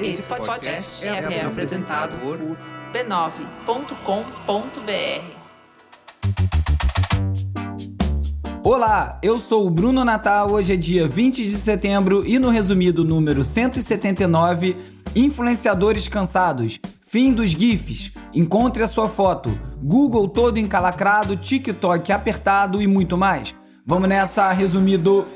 Esse podcast é, é apresentado por b9.com.br. Olá, eu sou o Bruno Natal. Hoje é dia 20 de setembro e no resumido número 179, influenciadores cansados, fim dos GIFs, encontre a sua foto, Google todo encalacrado, TikTok apertado e muito mais. Vamos nessa, resumido.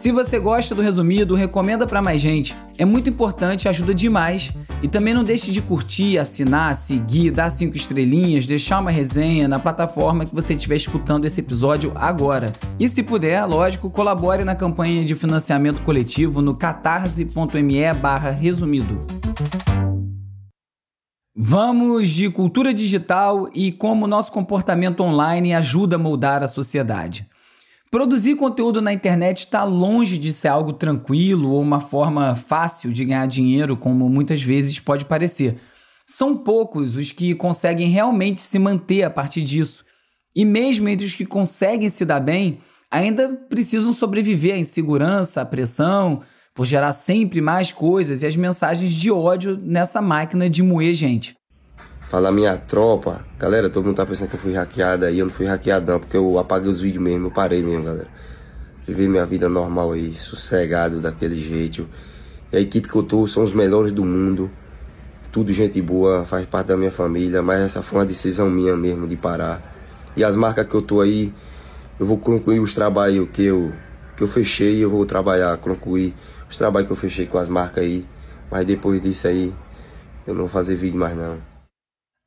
Se você gosta do Resumido, recomenda para mais gente. É muito importante, ajuda demais. E também não deixe de curtir, assinar, seguir, dar cinco estrelinhas, deixar uma resenha na plataforma que você estiver escutando esse episódio agora. E se puder, lógico, colabore na campanha de financiamento coletivo no catarse.me barra resumido. Vamos de cultura digital e como nosso comportamento online ajuda a moldar a sociedade. Produzir conteúdo na internet está longe de ser algo tranquilo ou uma forma fácil de ganhar dinheiro, como muitas vezes pode parecer. São poucos os que conseguem realmente se manter a partir disso. E mesmo entre os que conseguem se dar bem, ainda precisam sobreviver à insegurança, à pressão, por gerar sempre mais coisas e as mensagens de ódio nessa máquina de moer gente. Falar minha tropa. Galera, todo mundo tá pensando que eu fui hackeado aí. Eu não fui hackeado não, porque eu apaguei os vídeos mesmo, eu parei mesmo, galera. Viver minha vida normal aí, sossegado daquele jeito. E a equipe que eu tô são os melhores do mundo. Tudo gente boa, faz parte da minha família, mas essa foi uma decisão minha mesmo de parar. E as marcas que eu tô aí, eu vou concluir os trabalhos que eu, que eu fechei, eu vou trabalhar, concluir os trabalhos que eu fechei com as marcas aí. Mas depois disso aí, eu não vou fazer vídeo mais não.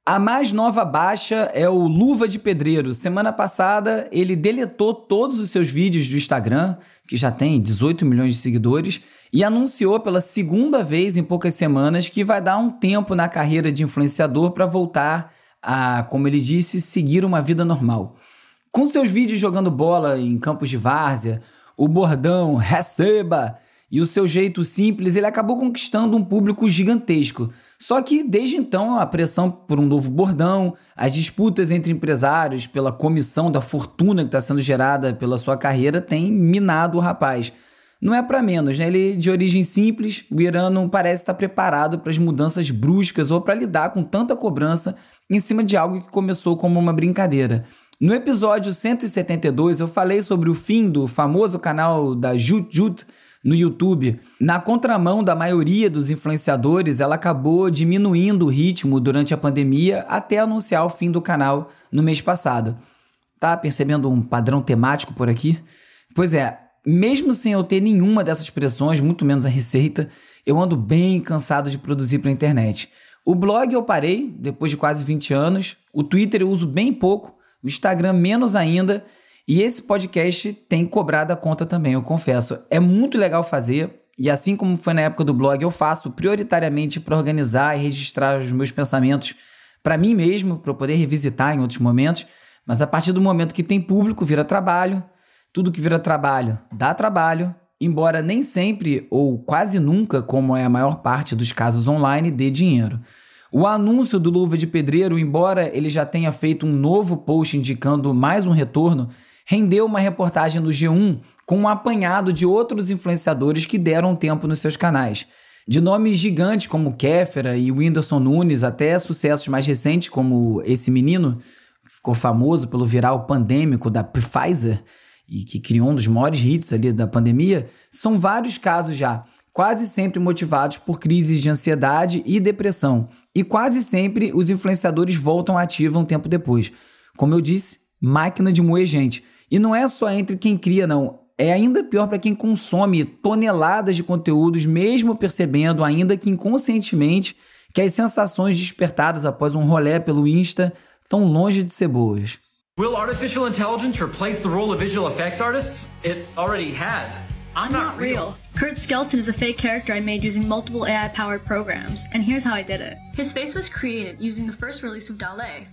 A mais nova baixa é o Luva de Pedreiro. Semana passada ele deletou todos os seus vídeos do Instagram, que já tem 18 milhões de seguidores, e anunciou pela segunda vez em poucas semanas que vai dar um tempo na carreira de influenciador para voltar a, como ele disse, seguir uma vida normal. Com seus vídeos jogando bola em campos de várzea, o bordão receba e o seu jeito simples, ele acabou conquistando um público gigantesco. Só que desde então a pressão por um novo bordão, as disputas entre empresários pela comissão da fortuna que está sendo gerada pela sua carreira tem minado o rapaz. Não é para menos, né? Ele de origem simples, o Irã não parece estar preparado para as mudanças bruscas ou para lidar com tanta cobrança em cima de algo que começou como uma brincadeira. No episódio 172 eu falei sobre o fim do famoso canal da Jut Jut no YouTube. Na contramão da maioria dos influenciadores, ela acabou diminuindo o ritmo durante a pandemia até anunciar o fim do canal no mês passado. Tá percebendo um padrão temático por aqui? Pois é, mesmo sem eu ter nenhuma dessas pressões, muito menos a receita, eu ando bem cansado de produzir para a internet. O blog eu parei depois de quase 20 anos, o Twitter eu uso bem pouco, o Instagram menos ainda, e esse podcast tem cobrado a conta também, eu confesso. É muito legal fazer. E assim como foi na época do blog, eu faço prioritariamente para organizar e registrar os meus pensamentos para mim mesmo, para poder revisitar em outros momentos. Mas a partir do momento que tem público, vira trabalho. Tudo que vira trabalho dá trabalho, embora nem sempre ou quase nunca, como é a maior parte dos casos online, dê dinheiro. O anúncio do Luva de Pedreiro, embora ele já tenha feito um novo post indicando mais um retorno, rendeu uma reportagem do G1 com um apanhado de outros influenciadores que deram tempo nos seus canais. De nomes gigantes como Kéfera e Whindersson Nunes, até sucessos mais recentes como esse menino, que ficou famoso pelo viral pandêmico da Pfizer e que criou um dos maiores hits ali da pandemia, são vários casos já, quase sempre motivados por crises de ansiedade e depressão. E quase sempre os influenciadores voltam ativa um tempo depois. Como eu disse, máquina de moer gente. E não é só entre quem cria, não. É ainda pior para quem consome toneladas de conteúdos, mesmo percebendo, ainda que inconscientemente, que as sensações despertadas após um rolê pelo Insta estão longe de ser boas. Will artificial intelligence replace the role of visual effects artists? It already has. I'm not real. Kurt Skelton is a fake character I made using multiple AI powered programs, and here's how I did it. His face was created using the first release of DALL-E.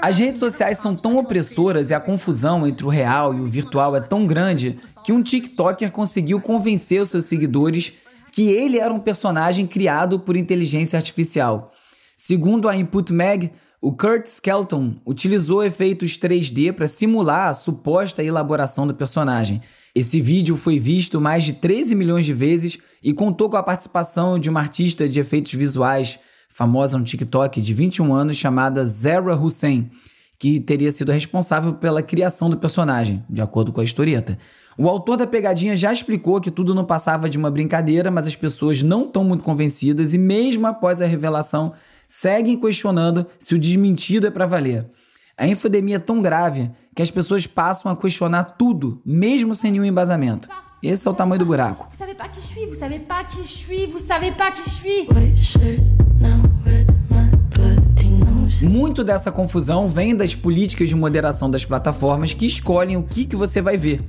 As redes sociais são tão opressoras e a confusão entre o real e o virtual é tão grande que um TikToker conseguiu convencer os seus seguidores que ele era um personagem criado por inteligência artificial. Segundo a Input Mag, o Kurt Skelton utilizou efeitos 3D para simular a suposta elaboração do personagem. Esse vídeo foi visto mais de 13 milhões de vezes e contou com a participação de uma artista de efeitos visuais famosa no TikTok de 21 anos chamada Zara Hussein, que teria sido responsável pela criação do personagem, de acordo com a historieta. O autor da pegadinha já explicou que tudo não passava de uma brincadeira, mas as pessoas não estão muito convencidas e, mesmo após a revelação, seguem questionando se o desmentido é para valer. A infodemia é tão grave que as pessoas passam a questionar tudo, mesmo sem nenhum embasamento. Esse é o tamanho do buraco. Vous savez pas qui je suis, vous savez pas qui je suis, vous savez pas qui je suis. Muito dessa confusão vem das políticas de moderação das plataformas que escolhem o que, que você vai ver.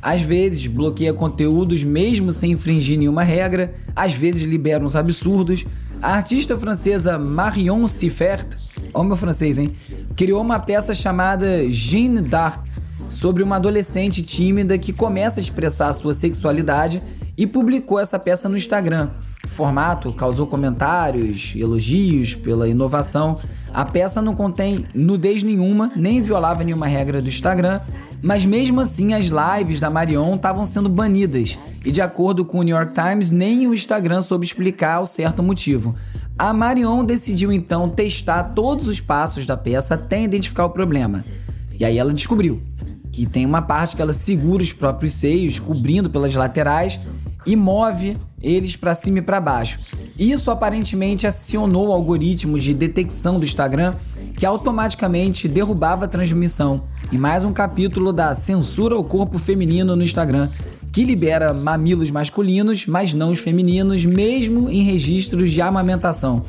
Às vezes bloqueia conteúdos mesmo sem infringir nenhuma regra, às vezes libera uns absurdos. A artista francesa Marion Siffert, ó meu francês, hein? Criou uma peça chamada Jeanne d'Arc, sobre uma adolescente tímida que começa a expressar sua sexualidade e publicou essa peça no Instagram. O formato causou comentários, elogios pela inovação. A peça não contém nudez nenhuma, nem violava nenhuma regra do Instagram, mas mesmo assim as lives da Marion estavam sendo banidas. E de acordo com o New York Times, nem o Instagram soube explicar o certo motivo. A Marion decidiu então testar todos os passos da peça até identificar o problema. E aí ela descobriu que tem uma parte que ela segura os próprios seios, cobrindo pelas laterais e move eles para cima e para baixo. Isso aparentemente acionou o algoritmo de detecção do Instagram que automaticamente derrubava a transmissão. E mais um capítulo da censura ao corpo feminino no Instagram, que libera mamilos masculinos, mas não os femininos, mesmo em registros de amamentação.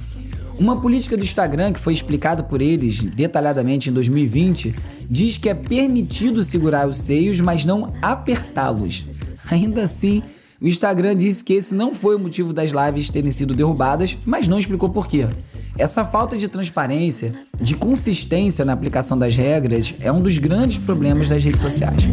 Uma política do Instagram que foi explicada por eles detalhadamente em 2020 diz que é permitido segurar os seios, mas não apertá-los. Ainda assim, o Instagram disse que esse não foi o motivo das lives terem sido derrubadas, mas não explicou por quê. Essa falta de transparência, de consistência na aplicação das regras, é um dos grandes problemas das redes sociais.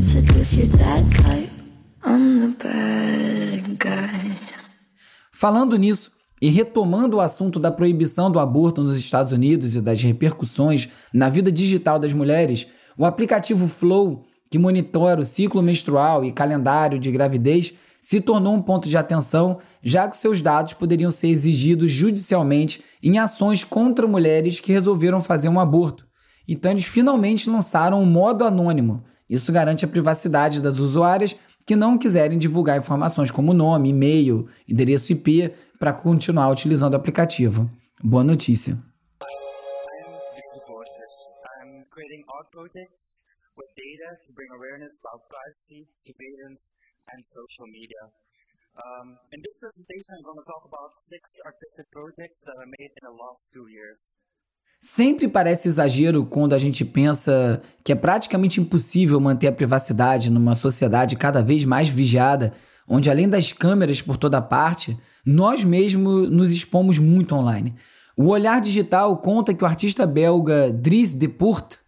Falando nisso, e retomando o assunto da proibição do aborto nos Estados Unidos e das repercussões na vida digital das mulheres, o aplicativo Flow, que monitora o ciclo menstrual e calendário de gravidez, se tornou um ponto de atenção, já que seus dados poderiam ser exigidos judicialmente em ações contra mulheres que resolveram fazer um aborto. Então, eles finalmente lançaram um modo anônimo. Isso garante a privacidade das usuárias que não quiserem divulgar informações como nome, e-mail, endereço IP para continuar utilizando o aplicativo. Boa notícia. Data to bring awareness about privacy, surveillance, and social media. Um, in this presentation, I'm going to talk about six artistic projects that I made in the last two years. Sempre parece exagero quando a gente pensa que é praticamente impossível manter a privacidade numa sociedade cada vez mais vigiada, onde além das câmeras por toda parte, nós mesmos nos expomos muito online. O Olhar Digital conta que o artista belga Dries Depoort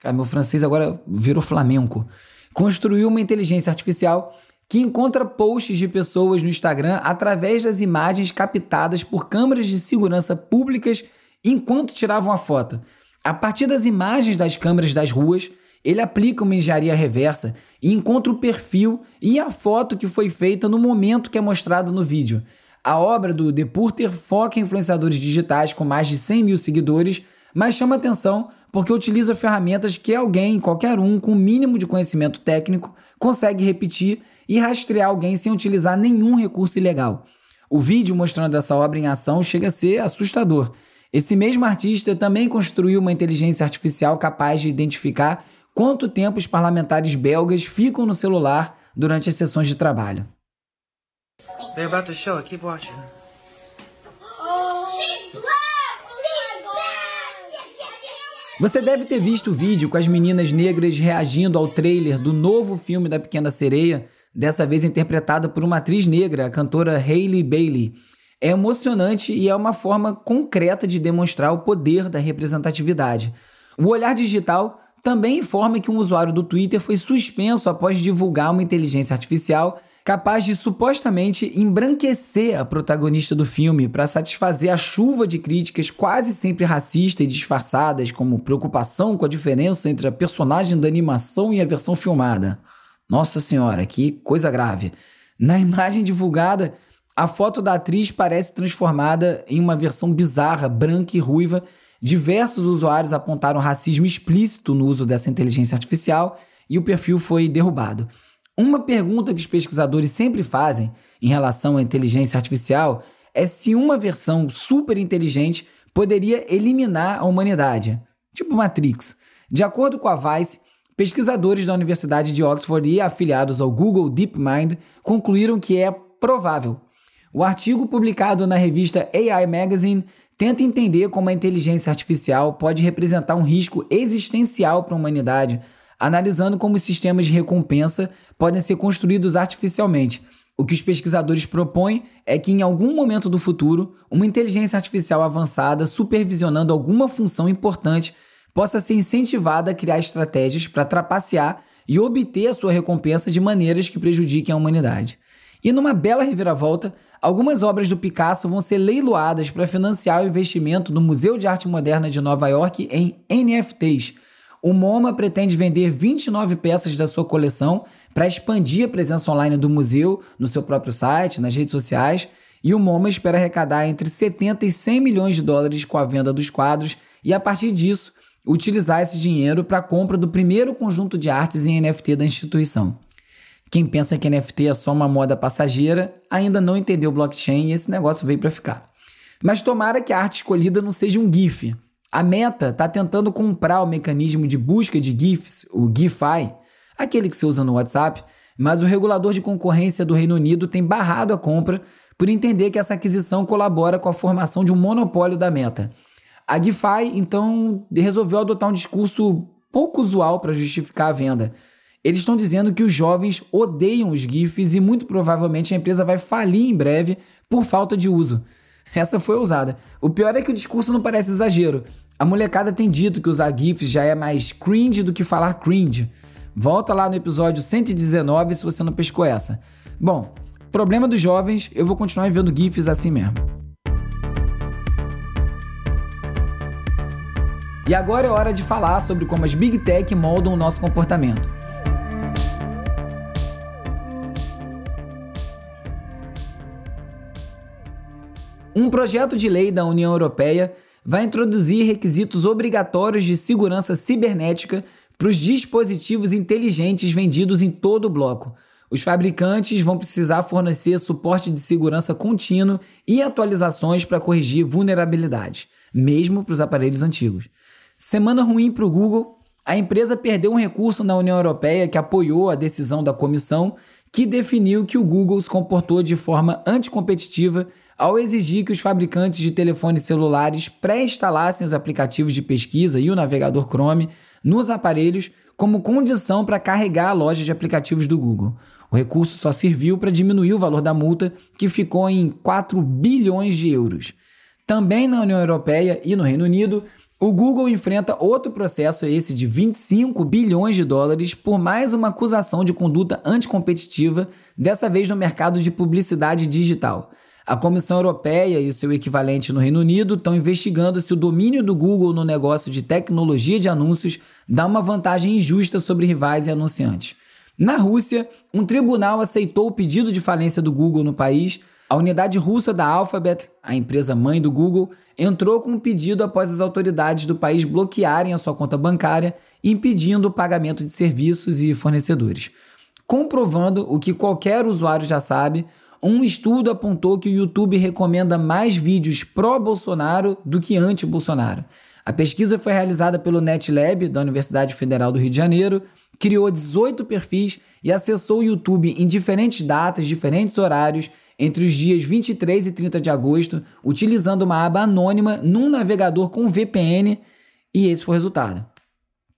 Cara, meu francês agora virou flamenco. Construiu uma inteligência artificial que encontra posts de pessoas no Instagram através das imagens captadas por câmeras de segurança públicas enquanto tiravam a foto. A partir das imagens das câmeras das ruas, ele aplica uma engenharia reversa e encontra o perfil e a foto que foi feita no momento que é mostrado no vídeo. A obra do Depurter foca em influenciadores digitais com mais de 100 mil seguidores, mas chama atenção porque utiliza ferramentas que alguém, qualquer um, com o mínimo de conhecimento técnico, consegue repetir e rastrear alguém sem utilizar nenhum recurso ilegal. O vídeo mostrando essa obra em ação chega a ser assustador. Esse mesmo artista também construiu uma inteligência artificial capaz de identificar quanto tempo os parlamentares belgas ficam no celular durante as sessões de trabalho. They're about to show. Keep watching. Você deve ter visto o vídeo com as meninas negras reagindo ao trailer do novo filme da Pequena Sereia, dessa vez interpretada por uma atriz negra, a cantora Hailey Bailey. É emocionante e é uma forma concreta de demonstrar o poder da representatividade. O olhar digital também informa que um usuário do Twitter foi suspenso após divulgar uma inteligência artificial capaz de supostamente embranquecer a protagonista do filme para satisfazer a chuva de críticas quase sempre racistas e disfarçadas, como preocupação com a diferença entre a personagem da animação e a versão filmada. Nossa senhora, que coisa grave. Na imagem divulgada, a foto da atriz parece transformada em uma versão bizarra, branca e ruiva. Diversos usuários apontaram racismo explícito no uso dessa inteligência artificial e o perfil foi derrubado. Uma pergunta que os pesquisadores sempre fazem em relação à inteligência artificial é se uma versão super inteligente poderia eliminar a humanidade, tipo Matrix. De acordo com a Vice, pesquisadores da Universidade de Oxford e afiliados ao Google DeepMind concluíram que é provável. O artigo publicado na revista AI Magazine tenta entender como a inteligência artificial pode representar um risco existencial para a humanidade analisando como sistemas de recompensa podem ser construídos artificialmente. O que os pesquisadores propõem é que, em algum momento do futuro, uma inteligência artificial avançada supervisionando alguma função importante possa ser incentivada a criar estratégias para trapacear e obter a sua recompensa de maneiras que prejudiquem a humanidade. E numa bela reviravolta, algumas obras do Picasso vão ser leiloadas para financiar o investimento do Museu de Arte Moderna de Nova York em NFTs, o MoMA pretende vender 29 peças da sua coleção para expandir a presença online do museu no seu próprio site, nas redes sociais, e o MoMA espera arrecadar entre 70 e 100 milhões de dólares com a venda dos quadros e, a partir disso, utilizar esse dinheiro para a compra do primeiro conjunto de artes em NFT da instituição. Quem pensa que NFT é só uma moda passageira ainda não entendeu blockchain e esse negócio veio para ficar. Mas tomara que a arte escolhida não seja um GIF, a Meta está tentando comprar o mecanismo de busca de GIFs, o GIFI, aquele que você usa no WhatsApp, mas o regulador de concorrência do Reino Unido tem barrado a compra por entender que essa aquisição colabora com a formação de um monopólio da Meta. A GIFI, então, resolveu adotar um discurso pouco usual para justificar a venda. Eles estão dizendo que os jovens odeiam os GIFs e muito provavelmente a empresa vai falir em breve por falta de uso. Essa foi ousada. O pior é que o discurso não parece exagero. A molecada tem dito que usar GIFs já é mais cringe do que falar cringe. Volta lá no episódio 119 se você não pescou essa. Bom, problema dos jovens, eu vou continuar vendo GIFs assim mesmo. E agora é hora de falar sobre como as Big Tech moldam o nosso comportamento. Um projeto de lei da União Europeia vai introduzir requisitos obrigatórios de segurança cibernética para os dispositivos inteligentes vendidos em todo o bloco. Os fabricantes vão precisar fornecer suporte de segurança contínuo e atualizações para corrigir vulnerabilidades, mesmo para os aparelhos antigos. Semana ruim para o Google. A empresa perdeu um recurso na União Europeia que apoiou a decisão da comissão que definiu que o Google se comportou de forma anticompetitiva ao exigir que os fabricantes de telefones celulares pré-instalassem os aplicativos de pesquisa e o navegador Chrome nos aparelhos como condição para carregar a loja de aplicativos do Google. O recurso só serviu para diminuir o valor da multa, que ficou em 4 bilhões de euros. Também na União Europeia e no Reino Unido, o Google enfrenta outro processo, esse de 25 bilhões de dólares, por mais uma acusação de conduta anticompetitiva, dessa vez no mercado de publicidade digital. A Comissão Europeia e o seu equivalente no Reino Unido estão investigando se o domínio do Google no negócio de tecnologia de anúncios dá uma vantagem injusta sobre rivais e anunciantes. Na Rússia, um tribunal aceitou o pedido de falência do Google no país. A unidade russa da Alphabet, a empresa mãe do Google, entrou com um pedido após as autoridades do país bloquearem a sua conta bancária, impedindo o pagamento de serviços e fornecedores. Comprovando o que qualquer usuário já sabe, um estudo apontou que o YouTube recomenda mais vídeos pró-Bolsonaro do que anti-Bolsonaro. A pesquisa foi realizada pelo NetLab, da Universidade Federal do Rio de Janeiro, criou 18 perfis e acessou o YouTube em diferentes datas, diferentes horários, entre os dias 23 e 30 de agosto, utilizando uma aba anônima num navegador com VPN, e esse foi o resultado.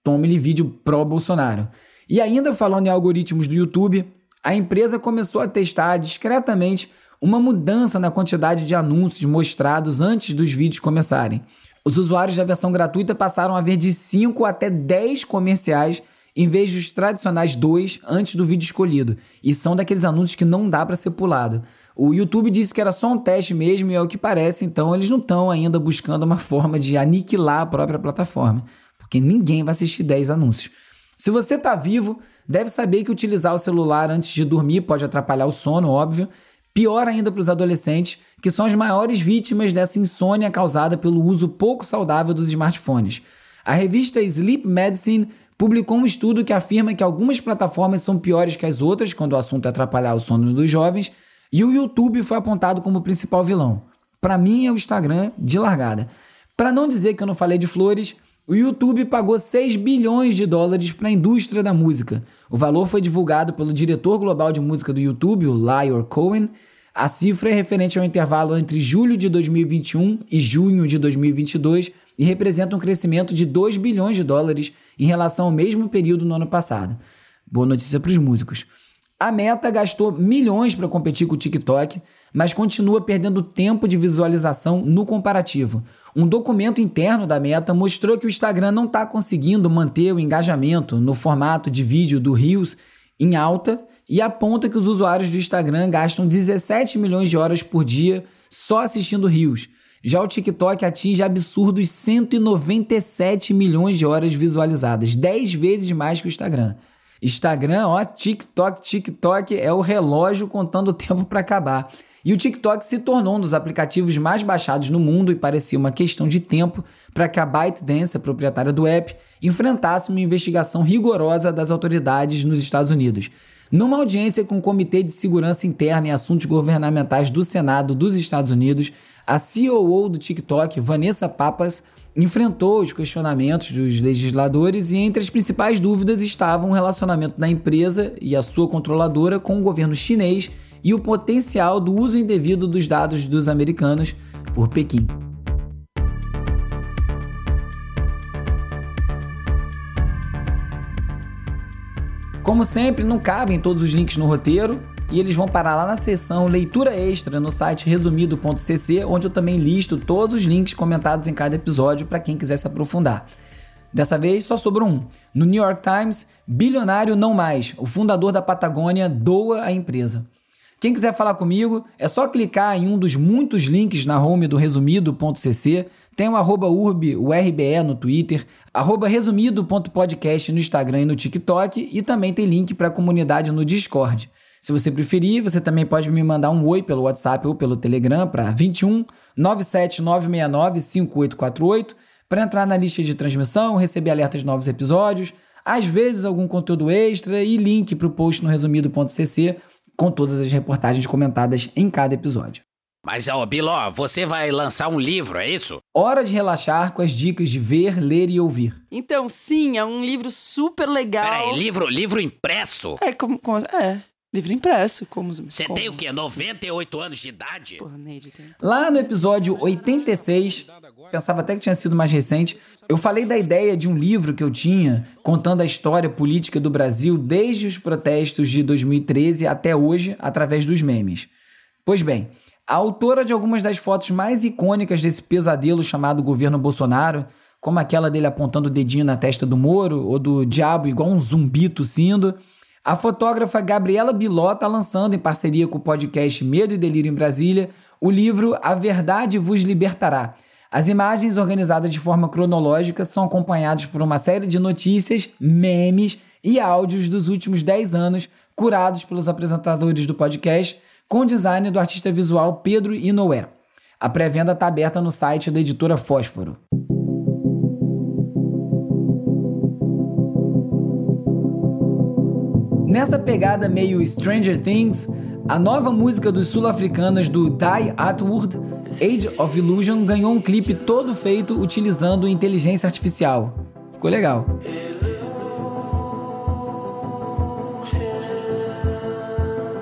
Tome-lhe vídeo pró-Bolsonaro. E ainda falando em algoritmos do YouTube, a empresa começou a testar discretamente uma mudança na quantidade de anúncios mostrados antes dos vídeos começarem. Os usuários da versão gratuita passaram a ver de 5 até 10 comerciais em vez dos tradicionais dois antes do vídeo escolhido. E são daqueles anúncios que não dá para ser pulado. O YouTube disse que era só um teste mesmo e é o que parece, então eles não estão ainda buscando uma forma de aniquilar a própria plataforma, porque ninguém vai assistir 10 anúncios. Se você está vivo, deve saber que utilizar o celular antes de dormir pode atrapalhar o sono, óbvio. Pior ainda para os adolescentes, que são as maiores vítimas dessa insônia causada pelo uso pouco saudável dos smartphones. A revista Sleep Medicine publicou um estudo que afirma que algumas plataformas são piores que as outras quando o assunto é atrapalhar o sono dos jovens, e o YouTube foi apontado como o principal vilão. Para mim é o Instagram de largada. Para não dizer que eu não falei de flores, o YouTube pagou 6 bilhões de dólares para a indústria da música. O valor foi divulgado pelo diretor global de música do YouTube, o Lyor Cohen. A cifra é referente ao intervalo entre julho de 2021 e junho de 2022 e representa um crescimento de 2 bilhões de dólares em relação ao mesmo período no ano passado. Boa notícia para os músicos. A Meta gastou milhões para competir com o TikTok, mas continua perdendo tempo de visualização no comparativo. Um documento interno da Meta mostrou que o Instagram não está conseguindo manter o engajamento no formato de vídeo do Reels em alta e aponta que os usuários do Instagram gastam 17 milhões de horas por dia só assistindo Reels. Já o TikTok atinge absurdos 197 milhões de horas visualizadas, 10 vezes mais que o Instagram. Instagram, ó, TikTok, TikTok é o relógio contando o tempo para acabar. E o TikTok se tornou um dos aplicativos mais baixados no mundo e parecia uma questão de tempo para que a ByteDance, a proprietária do app, enfrentasse uma investigação rigorosa das autoridades nos Estados Unidos. Numa audiência com o Comitê de Segurança Interna e Assuntos Governamentais do Senado dos Estados Unidos, a COO do TikTok, Vanessa Papas, enfrentou os questionamentos dos legisladores e entre as principais dúvidas estavam o relacionamento da empresa e a sua controladora com o governo chinês e o potencial do uso indevido dos dados dos americanos por Pequim. Como sempre, não cabem todos os links no roteiro, e eles vão parar lá na seção leitura extra no site resumido.cc, onde eu também listo todos os links comentados em cada episódio para quem quiser se aprofundar. Dessa vez só sobrou um. No New York Times, bilionário não mais, o fundador da Patagônia doa a empresa. Quem quiser falar comigo, é só clicar em um dos muitos links na home do resumido.cc. Tem o arroba urb, o RBE no Twitter, arroba resumido.podcast no Instagram e no TikTok, e também tem link para a comunidade no Discord. Se você preferir, você também pode me mandar um oi pelo WhatsApp ou pelo Telegram para 21 97969 5848 para entrar na lista de transmissão, receber alertas de novos episódios, às vezes algum conteúdo extra e link para o post no resumido.cc com todas as reportagens comentadas em cada episódio. Mas, ó, Biló, você vai lançar um livro, é isso? Hora de relaxar com as dicas de ver, ler e ouvir. Então, sim, é um livro super legal. Peraí, livro, livro impresso? É, como, como é, Livro impresso, como... Você como... tem o quê? 98 anos de idade? Porra, Neide tem... Lá no episódio 86, pensava até que tinha sido mais recente, eu falei da ideia de um livro que eu tinha contando a história política do Brasil desde os protestos de 2013 até hoje, através dos memes. Pois bem, a autora de algumas das fotos mais icônicas desse pesadelo chamado governo Bolsonaro, como aquela dele apontando o dedinho na testa do Moro, ou do diabo igual um zumbi tossindo a fotógrafa Gabriela Biló está lançando, em parceria com o podcast Medo e Delírio em Brasília, o livro A Verdade Vos Libertará. As imagens, organizadas de forma cronológica, são acompanhadas por uma série de notícias, memes e áudios dos últimos 10 anos, curados pelos apresentadores do podcast, com design do artista visual Pedro Inoue. A pré-venda está aberta no site da editora Fósforo. Nessa pegada meio Stranger Things, a nova música dos sul-africanos do Die Atwood, Age of Illusion, ganhou um clipe todo feito utilizando inteligência artificial. Ficou legal.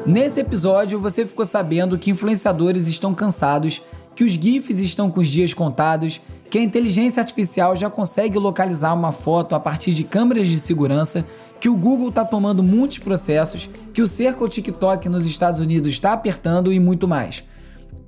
Nesse episódio, você ficou sabendo que influenciadores estão cansados que os GIFs estão com os dias contados, que a inteligência artificial já consegue localizar uma foto a partir de câmeras de segurança, que o Google está tomando muitos processos, que o cerco ao TikTok nos Estados Unidos está apertando e muito mais.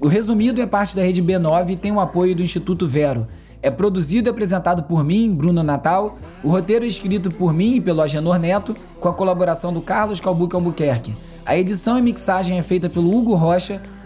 O resumido é parte da rede B9 e tem o apoio do Instituto Vero. É produzido e apresentado por mim, Bruno Natal. O roteiro é escrito por mim e pelo Agenor Neto, com a colaboração do Carlos Calbuque Albuquerque. A edição e mixagem é feita pelo Hugo Rocha.